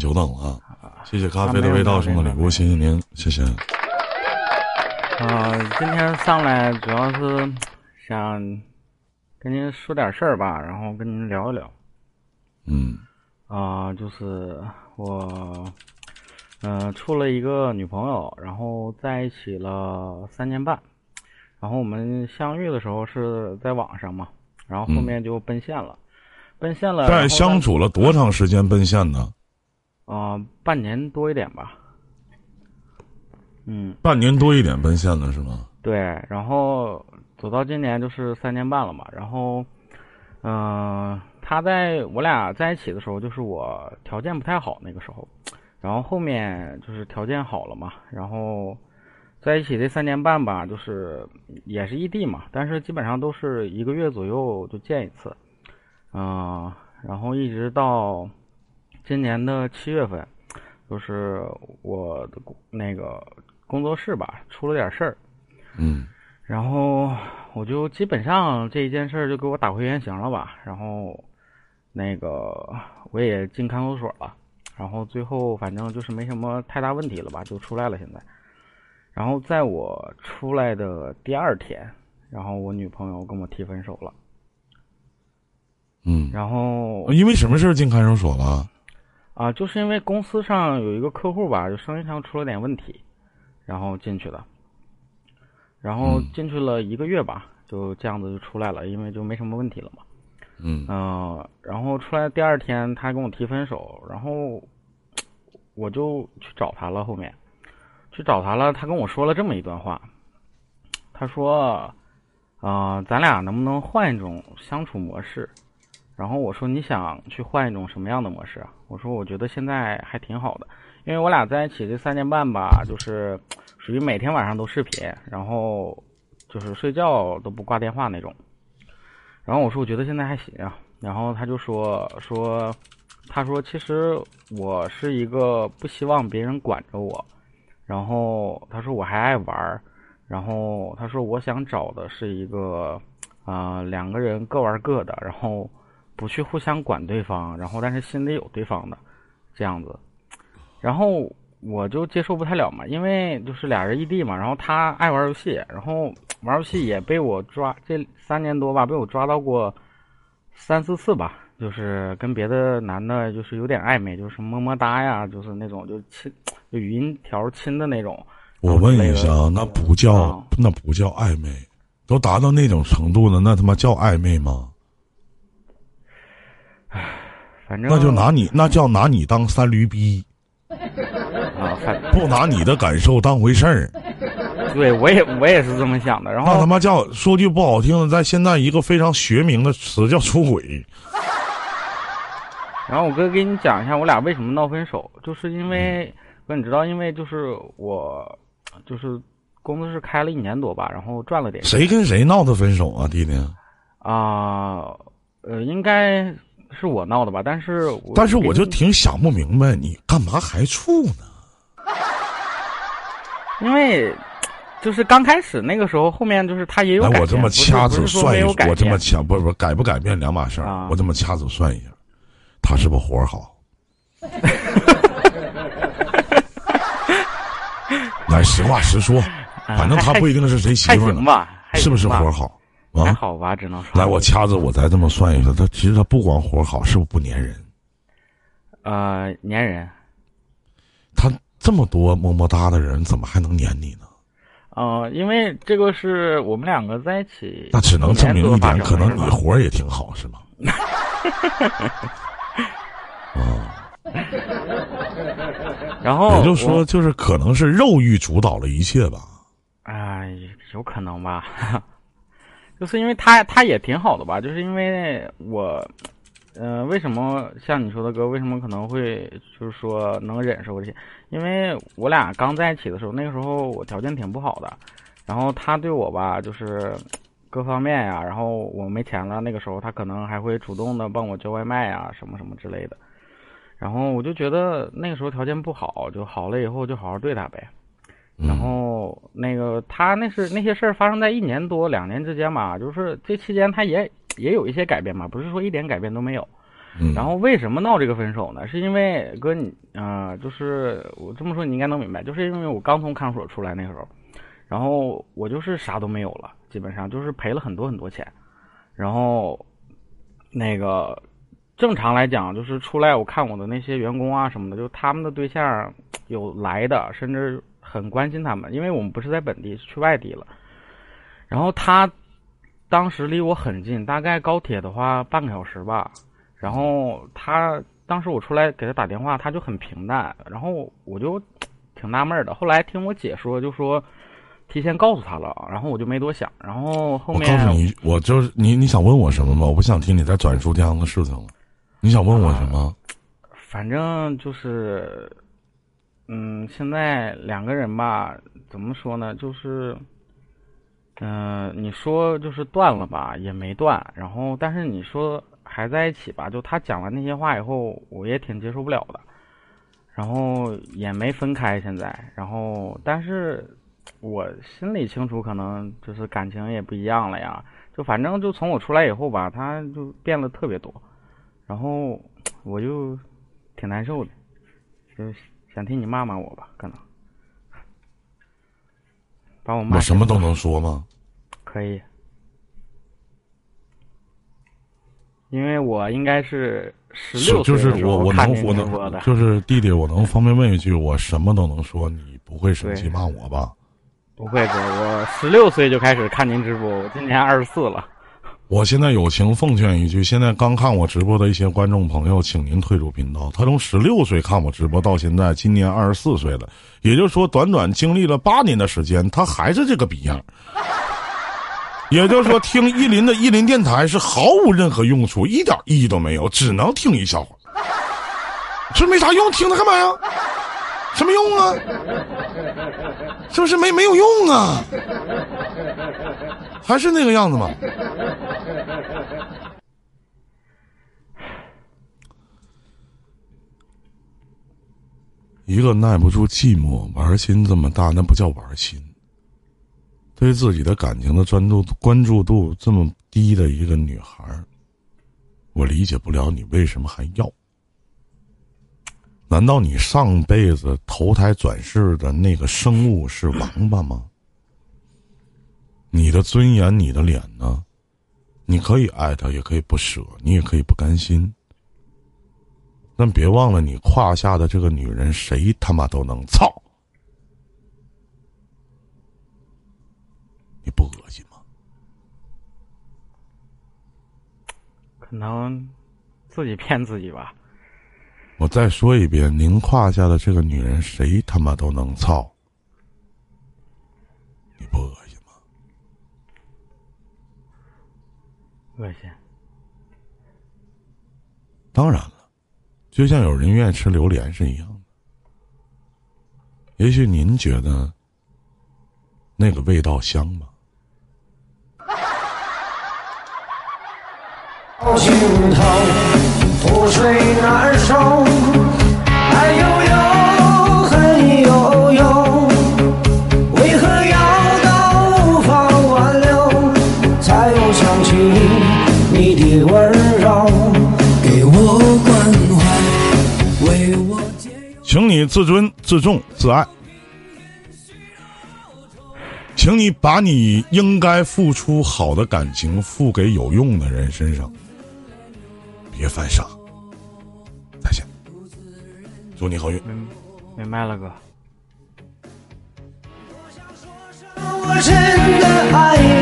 久等了，谢谢咖啡的味道送的礼物，谢谢您，谢谢。啊，今天上来主要是想跟您说点事儿吧，然后跟您聊一聊。嗯。啊，就是我，嗯，处了一个女朋友，然后在一起了三年半，然后我们相遇的时候是在网上嘛，然后后面就奔现了，奔现了。在相处了多长时间奔现呢？啊，半年多一点吧。嗯。半年多一点奔现了是吗？对，然后走到今年就是三年半了嘛，然后，嗯。他在我俩在一起的时候，就是我条件不太好那个时候，然后后面就是条件好了嘛，然后在一起这三年半吧，就是也是异地嘛，但是基本上都是一个月左右就见一次，嗯，然后一直到今年的七月份，就是我的那个工作室吧出了点事儿，嗯，然后我就基本上这一件事就给我打回原形了吧，然后。那个我也进看守所了，然后最后反正就是没什么太大问题了吧，就出来了现在。然后在我出来的第二天，然后我女朋友跟我提分手了。嗯。然后因为什么事进看守所了？啊，就是因为公司上有一个客户吧，就生意上出了点问题，然后进去的。然后进去了一个月吧，就这样子就出来了，因为就没什么问题了嘛。嗯然后出来第二天，他跟我提分手，然后我就去找他了。后面去找他了，他跟我说了这么一段话，他说：“啊，咱俩能不能换一种相处模式？”然后我说：“你想去换一种什么样的模式啊？”我说：“我觉得现在还挺好的，因为我俩在一起这三年半吧，就是属于每天晚上都视频，然后就是睡觉都不挂电话那种。”然后我说我觉得现在还行啊，然后他就说说，他说其实我是一个不希望别人管着我，然后他说我还爱玩然后他说我想找的是一个啊两个人各玩各的，然后不去互相管对方，然后但是心里有对方的这样子，然后。我就接受不太了嘛，因为就是俩人异地嘛，然后他爱玩游戏，然后玩游戏也被我抓，这三年多吧，被我抓到过三四次吧，就是跟别的男的，就是有点暧昧，就是么么哒呀，就是那种就亲，就语音条亲的那种。我问一下，那不叫那不叫暧昧，都达到那种程度了，那他妈叫暧昧吗？反正那就拿你那叫拿你当三驴逼。啊，不拿你的感受当回事儿，对我也我也是这么想的。然后那他妈叫说句不好听的，在现在一个非常学名的词叫出轨。然后我哥给你讲一下，我俩为什么闹分手，就是因为哥你知道，因为就是我就是工作室开了一年多吧，然后赚了点。谁跟谁闹的分手啊，弟弟？啊，呃，应该是我闹的吧，但是但是我就挺想不明白，你干嘛还处呢？因为，就是刚开始那个时候，后面就是他也有改变。我这么掐指算一下，我这么掐不不改不改变两码事儿。我这么掐指算一下，他是不是活好？来，实话实说，反正他不一定是谁媳妇呢，是不是活好？还好吧，只能说。来，我掐指我再这么算一下，他其实他不光活好，是不是不粘人？呃，粘人。他。这么多么么哒的人，怎么还能粘你呢？啊，因为这个是我们两个在一起，那只能证明一点，可能你活儿也挺好，是吗？哦，然后也就是说，就是可能是肉欲主导了一切吧？哎，有可能吧？就是因为他他也挺好的吧？就是因为我。嗯，为什么像你说的哥，为什么可能会就是说能忍受这些？因为我俩刚在一起的时候，那个时候我条件挺不好的，然后他对我吧，就是各方面呀，然后我没钱了，那个时候他可能还会主动的帮我叫外卖呀，什么什么之类的。然后我就觉得那个时候条件不好，就好了以后就好好对他呗。然后那个他那是那些事儿发生在一年多两年之间吧，就是这期间他也。也有一些改变吧，不是说一点改变都没有。嗯，然后为什么闹这个分手呢？是因为哥你，呃，就是我这么说你应该能明白，就是因为我刚从看守所出来那时候，然后我就是啥都没有了，基本上就是赔了很多很多钱，然后那个正常来讲，就是出来我看我的那些员工啊什么的，就他们的对象有来的，甚至很关心他们，因为我们不是在本地，是去外地了，然后他当时离我很近，大概高铁的话半个小时吧。然后他当时我出来给他打电话，他就很平淡，然后我就挺纳闷的。后来听我姐说，就说提前告诉他了，然后我就没多想。然后后面我告诉你，我就是你，你想问我什么吗？我不想听你再转述这样的事情了。你想问我什么？反正就是，嗯，现在两个人吧，怎么说呢？就是，嗯，你说就是断了吧，也没断。然后，但是你说。还在一起吧？就他讲完那些话以后，我也挺接受不了的，然后也没分开。现在，然后但是我心里清楚，可能就是感情也不一样了呀。就反正就从我出来以后吧，他就变得特别多，然后我就挺难受的，就想听你骂骂我吧，可能把我骂。我什么都能说吗？可以。因为我应该是十六岁就是我我能我能就是弟弟，我能方便问一句，我什么都能说，你不会生气骂我吧？不会的，我十六岁就开始看您直播，我今年二十四了。我现在友情奉劝一句，现在刚看我直播的一些观众朋友，请您退出频道。他从十六岁看我直播到现在，今年二十四岁了，也就是说，短短经历了八年的时间，他还是这个逼样。也就是说，听依林的依林电台是毫无任何用处，一点意义都没有，只能听一笑话。这没啥用，听它干嘛呀？什么用啊？是不是没没有用啊？还是那个样子吗？一个耐不住寂寞、玩心这么大，那不叫玩心。对自己的感情的专注关注度这么低的一个女孩我理解不了你为什么还要？难道你上辈子投胎转世的那个生物是王八吗？你的尊严，你的脸呢？你可以爱他，也可以不舍，你也可以不甘心。但别忘了，你胯下的这个女人，谁他妈都能操。你不恶心吗？可能自己骗自己吧。我再说一遍，您胯下的这个女人，谁他妈都能操。你不恶心吗？恶心。当然了，就像有人愿意吃榴莲是一样的。也许您觉得那个味道香吧。心头覆水难收，爱悠悠，自尊、自重、自爱，请你把你应该付出好的感情付给有用的人身上。别犯傻，再见，祝你好运。明明白了，哥。我真的爱